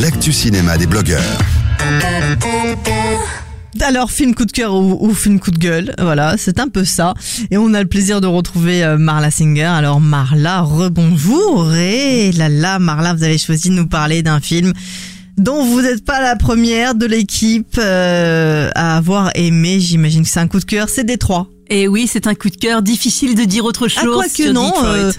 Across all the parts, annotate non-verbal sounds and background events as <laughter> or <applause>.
l'actu cinéma des blogueurs. Alors, film coup de cœur ou, film coup de gueule, voilà, c'est un peu ça. Et on a le plaisir de retrouver euh, Marla Singer. Alors, Marla, rebonjour. Et là, là, Marla, vous avez choisi de nous parler d'un film dont vous n'êtes pas la première de l'équipe euh, à avoir aimé. J'imagine que c'est un coup de cœur. C'est Détroit. Et oui, c'est un coup de cœur. Difficile de dire autre chose. Ah quoi que non, euh,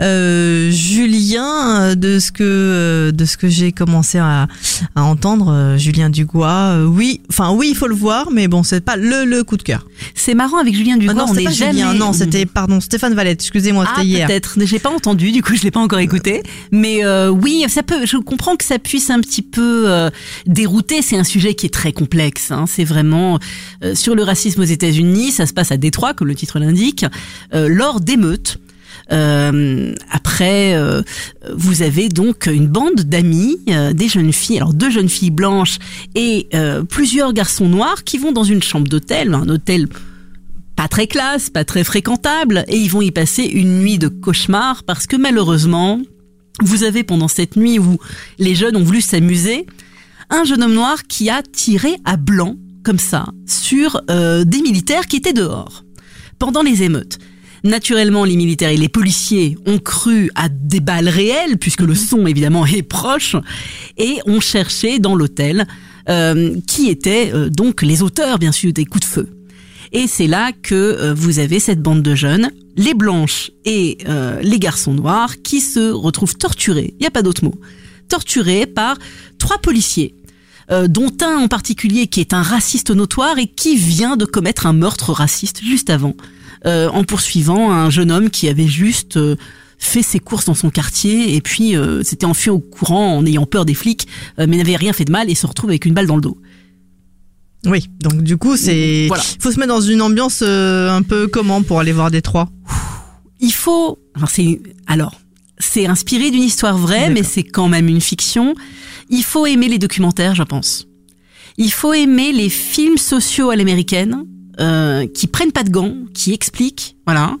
euh, Julien, euh, de ce que euh, de ce que j'ai commencé à, à entendre, Julien Dugois, euh, oui, enfin oui, il faut le voir, mais bon, c'est pas le le coup de cœur. C'est marrant avec Julien Dugois. Ah non, on n'est pas jamais. Julien, non, c'était pardon Stéphane Valette. Excusez-moi, Ah, c'était hier. peut-être. J'ai pas entendu, du coup, je l'ai pas encore écouté. Mais euh, oui, ça peut. Je comprends que ça puisse un petit peu euh, dérouter. C'est un sujet qui est très complexe. Hein. C'est vraiment euh, sur le racisme aux États-Unis. Ça se passe à Détroit, comme le titre l'indique, euh, lors d'émeutes. Euh, après, euh, vous avez donc une bande d'amis, des jeunes filles, alors deux jeunes filles blanches et plusieurs garçons noirs qui vont dans une chambre d'hôtel, un hôtel pas très classe, pas très fréquentable, et ils vont y passer une nuit de cauchemar parce que malheureusement, vous avez pendant cette nuit où les jeunes ont voulu s'amuser, un jeune homme noir qui a tiré à blanc, comme ça, sur des militaires qui étaient dehors, pendant les émeutes. Naturellement, les militaires et les policiers ont cru à des balles réelles, puisque le son évidemment est proche, et ont cherché dans l'hôtel euh, qui étaient euh, donc les auteurs, bien sûr, des coups de feu. Et c'est là que euh, vous avez cette bande de jeunes, les blanches et euh, les garçons noirs, qui se retrouvent torturés, il n'y a pas d'autre mot, torturés par trois policiers, euh, dont un en particulier qui est un raciste notoire et qui vient de commettre un meurtre raciste juste avant, euh, en poursuivant un jeune homme qui avait juste... euh, fait ses courses dans son quartier et puis euh, s'était enfui au courant en ayant peur des flics, mais n'avait rien fait de mal et se retrouve avec une balle dans le dos. Oui, donc du coup, c'est Voilà. faut se mettre dans une ambiance un peu comment pour aller voir Détroit. il faut alors c'est alors c'est inspiré d'une histoire vraie mais c'est quand même une fiction il faut aimer les documentaires je pense il faut aimer les films sociaux à l'américaine euh, qui prennent pas de gants qui expliquent voilà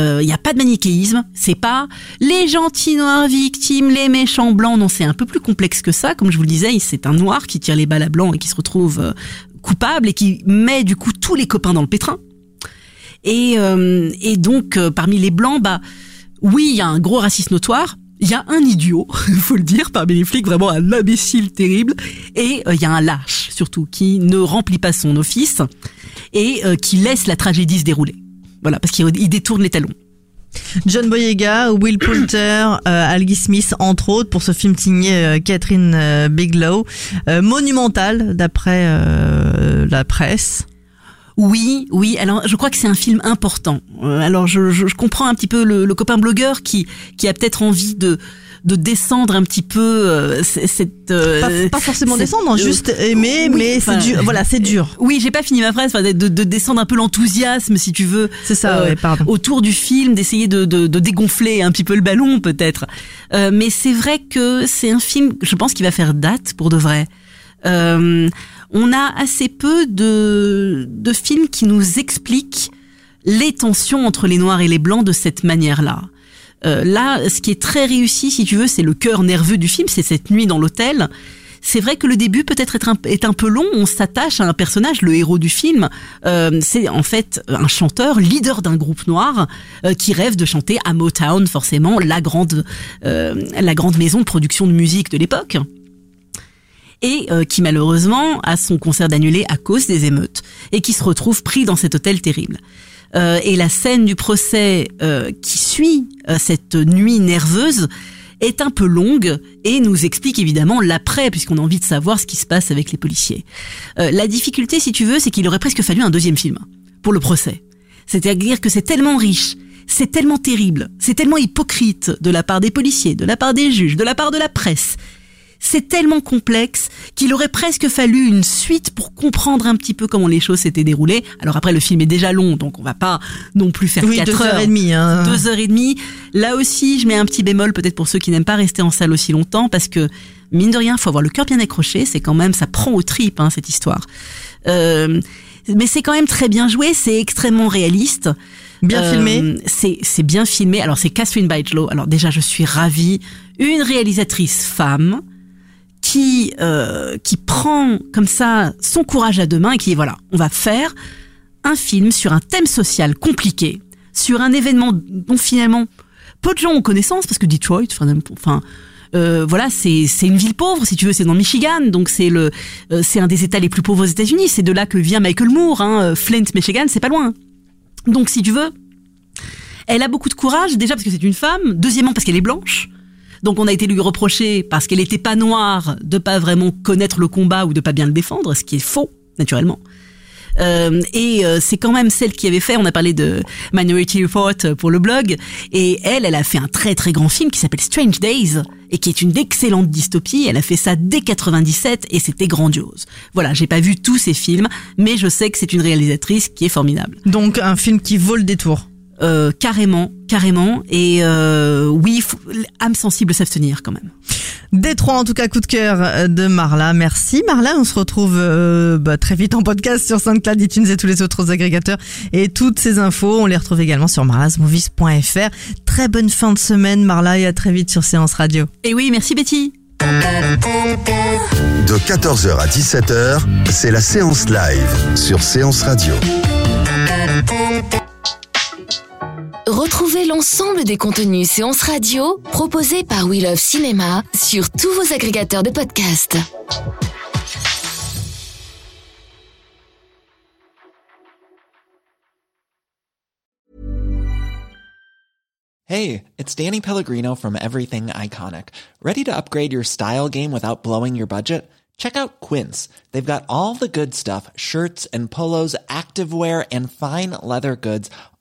il n'y a pas de manichéisme, c'est pas les gentils noirs victimes, les méchants blancs, non, c'est un peu plus complexe que ça. Comme je vous le disais, c'est un noir qui tire les balles à blanc et qui se retrouve euh, coupable et qui met du coup tous les copains dans le pétrin. Et, euh, et donc, euh, parmi les blancs, bah, oui, il y a un gros racisme notoire. Il y a un idiot, il <laughs> faut le dire, parmi les flics, vraiment un imbécile terrible. Et euh, il y a un lâche, surtout, qui ne remplit pas son office et euh, qui laisse la tragédie se dérouler. Voilà, parce qu'il il détourne les talons. John Boyega, Will Poulter, euh, Algie Smith, entre autres, pour ce film signé euh, Catherine euh, Bigelow, Euh, monumental d'après la presse. Oui, oui. Alors, je crois que c'est un film important. Alors, je, je, je comprends un petit peu le, le copain blogueur qui qui a peut-être envie de de descendre un petit peu euh, cette. euh, Pas, pas forcément cette- descendre, hein, euh, juste aimer, oui, mais c'est dur. Voilà, c'est dur. Oui, j'ai pas fini ma phrase. De, de, de descendre un peu l'enthousiasme, si tu veux. C'est ça, euh, ouais, pardon. autour du film, d'essayer de, de, de dégonfler un petit peu le ballon peut-être. Euh, mais c'est vrai que c'est un film, je pense, qui va faire date pour de vrai. Euh, on a assez peu de, de films qui nous expliquent les tensions entre les noirs et les blancs de cette manière-là. Euh, là, ce qui est très réussi, si tu veux, c'est le cœur nerveux du film, c'est cette nuit dans l'hôtel. C'est vrai que le début peut-être est un peu long. On s'attache à un personnage, le héros du film. Euh, c'est en fait un chanteur, leader d'un groupe noir, euh, qui rêve de chanter à Motown, forcément la grande, euh, la grande maison de production de musique de l'époque et euh, qui malheureusement a son concert d'annulé à cause des émeutes et qui se retrouve pris dans cet hôtel terrible. Euh, et la scène du procès euh, qui suit euh, cette nuit nerveuse est un peu longue et nous explique évidemment l'après, puisqu'on a envie de savoir ce qui se passe avec les policiers. La difficulté, si tu veux, c'est qu'il aurait presque fallu un deuxième film pour le procès. C'est-à-dire que c'est tellement riche, c'est tellement terrible, c'est tellement hypocrite de la part des policiers, de la part des juges, de la part de la presse, c'est tellement complexe qu'il aurait presque fallu une suite pour comprendre un petit peu comment les choses s'étaient déroulées. Alors après, le film est déjà long, donc on va pas non plus faire Oui, 4 deux heures. heures et demie, hein. Deux heures et demie. Là aussi, je mets un petit bémol peut-être pour ceux qui n'aiment pas rester en salle aussi longtemps, parce que mine de rien, faut avoir le cœur bien accroché. C'est quand même, ça prend aux tripes hein, cette histoire. Euh, mais c'est quand même très bien joué, c'est extrêmement réaliste. Bien Euh, filmé. C'est c'est bien filmé. Alors c'est Catherine Bigelow. Alors déjà, je suis ravie. Une réalisatrice femme qui euh, qui prend comme ça son courage à deux mains et qui dit voilà, on va faire un film sur un thème social compliqué, sur un événement dont finalement peu de gens ont connaissance parce que Detroit, enfin, euh, voilà, c'est une ville pauvre si tu veux, c'est dans le Michigan, donc c'est le euh, c'est un des États les plus pauvres aux États-Unis. C'est de là que vient Michael Moore, hein, Flint, Michigan, c'est pas loin. Donc si tu veux, elle a beaucoup de courage, déjà parce que c'est une femme, deuxièmement parce qu'elle est blanche. Donc on a été lui reprocher parce qu'elle n'était pas noire de pas vraiment connaître le combat ou de pas bien le défendre, ce qui est faux naturellement. Euh, et euh, c'est quand même celle qui avait fait, on a parlé de Minority Report pour le blog, et elle, elle a fait un très très grand film qui s'appelle Strange Days, et qui est une excellente dystopie, elle a fait ça dès 97, et c'était grandiose. Voilà, j'ai pas vu tous ces films, mais je sais que c'est une réalisatrice qui est formidable. Donc un film qui vaut le détour. Euh, carrément, carrément, et euh, oui, faut- âme sensible s'abstenir quand même. Détroit en tout cas coup de cœur euh, de Marla. Merci Marla, on se retrouve euh, bah, très vite en podcast sur SoundCloud, iTunes et tous les autres agrégateurs. Et toutes ces infos, on les retrouve également sur marlasmovies.fr. Très bonne fin de semaine Marla et à très vite sur Séance Radio. Et oui, merci Betty. De 14h à 17h, c'est la séance live sur Séance Radio. Retrouvez l'ensemble des contenus séances radio proposés par We Love Cinéma sur tous vos agrégateurs de podcasts. Hey, it's Danny Pellegrino from Everything Iconic. Ready to upgrade your style game without blowing your budget? Check out Quince. They've got all the good stuff shirts and polos, activewear, and fine leather goods,